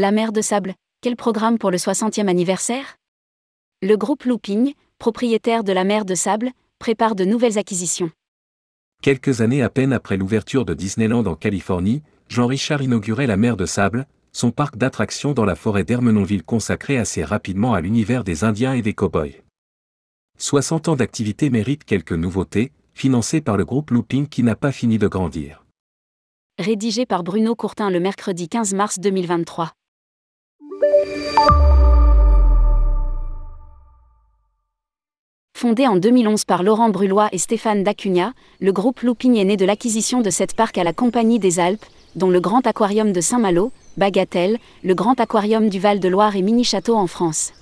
La mer de sable, quel programme pour le 60e anniversaire? Le groupe Looping, propriétaire de la mer de sable, prépare de nouvelles acquisitions. Quelques années à peine après l'ouverture de Disneyland en Californie, Jean-Richard inaugurait la mer de sable, son parc d'attractions dans la forêt d'Ermenonville consacré assez rapidement à l'univers des Indiens et des cow-boys. 60 ans d'activité méritent quelques nouveautés, financées par le groupe Looping qui n'a pas fini de grandir. Rédigé par Bruno Courtin le mercredi 15 mars 2023. Fondé en 2011 par Laurent Brulois et Stéphane Dacunia, le groupe Looping est né de l'acquisition de cette parc à la Compagnie des Alpes, dont le Grand Aquarium de Saint-Malo, Bagatelle, le Grand Aquarium du Val-de-Loire et Mini-Château en France.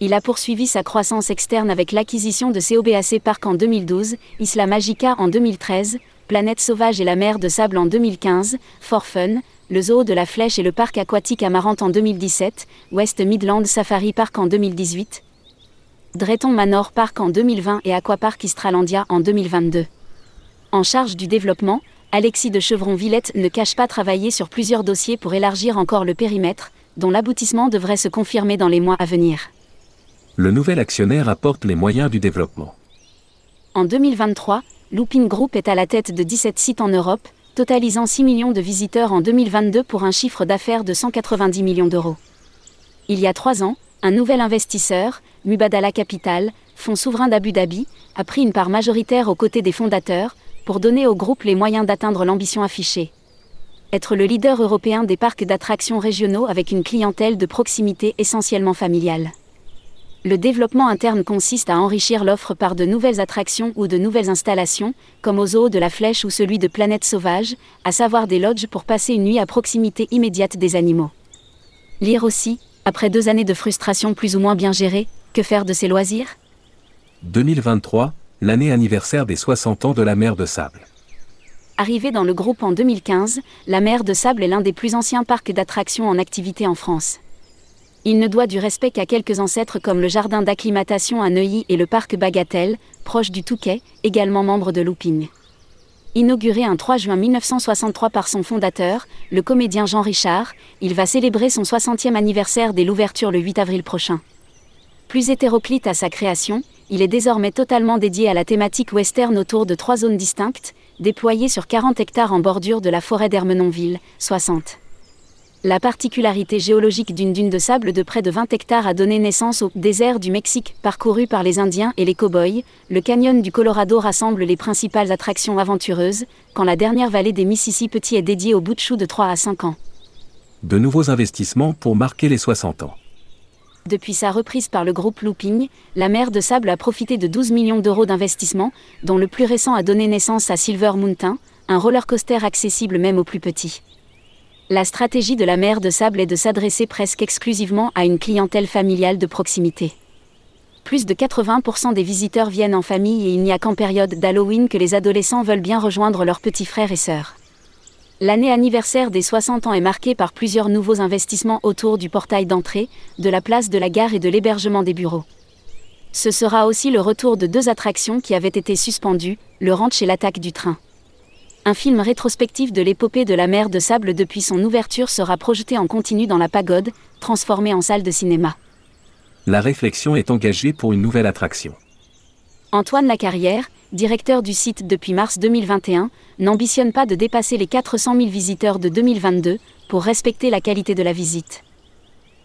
Il a poursuivi sa croissance externe avec l'acquisition de COBAC Park en 2012, Isla Magica en 2013, Planète Sauvage et la mer de sable en 2015, For Fun, le zoo de la Flèche et le parc aquatique Amarante en 2017, West Midland Safari Park en 2018, Drayton Manor Park en 2020 et Aquapark Istralandia en 2022. En charge du développement, Alexis de Chevron-Villette ne cache pas travailler sur plusieurs dossiers pour élargir encore le périmètre, dont l'aboutissement devrait se confirmer dans les mois à venir. Le nouvel actionnaire apporte les moyens du développement. En 2023, Looping Group est à la tête de 17 sites en Europe, totalisant 6 millions de visiteurs en 2022 pour un chiffre d'affaires de 190 millions d'euros. Il y a trois ans, un nouvel investisseur, Mubadala Capital, fonds souverain d'Abu Dhabi, a pris une part majoritaire aux côtés des fondateurs, pour donner au groupe les moyens d'atteindre l'ambition affichée. Être le leader européen des parcs d'attractions régionaux avec une clientèle de proximité essentiellement familiale. Le développement interne consiste à enrichir l'offre par de nouvelles attractions ou de nouvelles installations, comme au zoo de la Flèche ou celui de Planète Sauvage, à savoir des lodges pour passer une nuit à proximité immédiate des animaux. Lire aussi, après deux années de frustration plus ou moins bien gérée, que faire de ses loisirs? 2023, l'année anniversaire des 60 ans de la mer de Sable. Arrivé dans le groupe en 2015, la mer de Sable est l'un des plus anciens parcs d'attractions en activité en France. Il ne doit du respect qu'à quelques ancêtres comme le jardin d'acclimatation à Neuilly et le parc Bagatelle, proche du Touquet, également membre de Looping. Inauguré un 3 juin 1963 par son fondateur, le comédien Jean Richard, il va célébrer son 60e anniversaire dès l'ouverture le 8 avril prochain. Plus hétéroclite à sa création, il est désormais totalement dédié à la thématique western autour de trois zones distinctes, déployées sur 40 hectares en bordure de la forêt d'Hermenonville, 60. La particularité géologique d'une dune de sable de près de 20 hectares a donné naissance au désert du Mexique, parcouru par les Indiens et les cow-boys. Le canyon du Colorado rassemble les principales attractions aventureuses, quand la dernière vallée des Mississippi est dédiée au bout de chou de 3 à 5 ans. De nouveaux investissements pour marquer les 60 ans. Depuis sa reprise par le groupe Looping, la mer de Sable a profité de 12 millions d'euros d'investissement, dont le plus récent a donné naissance à Silver Mountain, un roller coaster accessible même aux plus petits. La stratégie de la mer de Sable est de s'adresser presque exclusivement à une clientèle familiale de proximité. Plus de 80% des visiteurs viennent en famille et il n'y a qu'en période d'Halloween que les adolescents veulent bien rejoindre leurs petits frères et sœurs. L'année anniversaire des 60 ans est marquée par plusieurs nouveaux investissements autour du portail d'entrée, de la place de la gare et de l'hébergement des bureaux. Ce sera aussi le retour de deux attractions qui avaient été suspendues, le ranch et l'attaque du train. Un film rétrospectif de l'épopée de la mer de sable depuis son ouverture sera projeté en continu dans la pagode, transformée en salle de cinéma. La réflexion est engagée pour une nouvelle attraction. Antoine Lacarrière, directeur du site depuis mars 2021, n'ambitionne pas de dépasser les 400 000 visiteurs de 2022 pour respecter la qualité de la visite.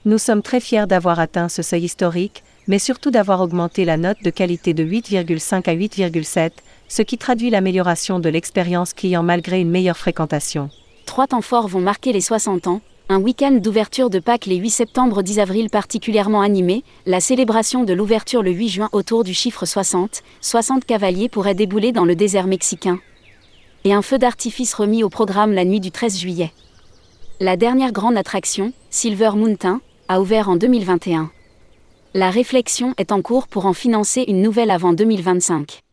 Nous sommes très fiers d'avoir atteint ce seuil historique, mais surtout d'avoir augmenté la note de qualité de 8,5 à 8,7, ce qui traduit l'amélioration de l'expérience client malgré une meilleure fréquentation. Trois temps forts vont marquer les 60 ans, un week-end d'ouverture de Pâques les 8 septembre 10 avril particulièrement animé, la célébration de l'ouverture le 8 juin autour du chiffre 60, 60 cavaliers pourraient débouler dans le désert mexicain. Et un feu d'artifice remis au programme la nuit du 13 juillet. La dernière grande attraction, Silver Mountain, a ouvert en 2021. La réflexion est en cours pour en financer une nouvelle avant 2025.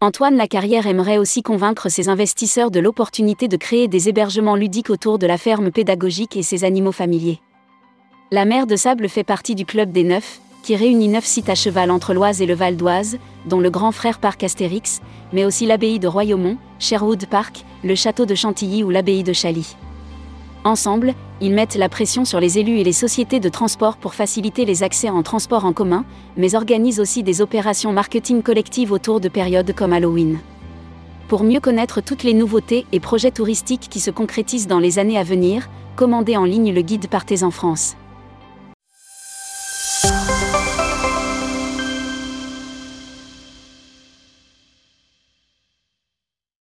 Antoine Lacarrière aimerait aussi convaincre ses investisseurs de l'opportunité de créer des hébergements ludiques autour de la ferme pédagogique et ses animaux familiers. La mer de Sable fait partie du Club des Neufs, qui réunit neuf sites à cheval entre l'Oise et le Val d'Oise, dont le Grand Frère Parc Astérix, mais aussi l'abbaye de Royaumont, Sherwood Park, le château de Chantilly ou l'abbaye de Chaly. Ensemble, ils mettent la pression sur les élus et les sociétés de transport pour faciliter les accès en transport en commun, mais organisent aussi des opérations marketing collectives autour de périodes comme Halloween. Pour mieux connaître toutes les nouveautés et projets touristiques qui se concrétisent dans les années à venir, commandez en ligne le guide Partez en France.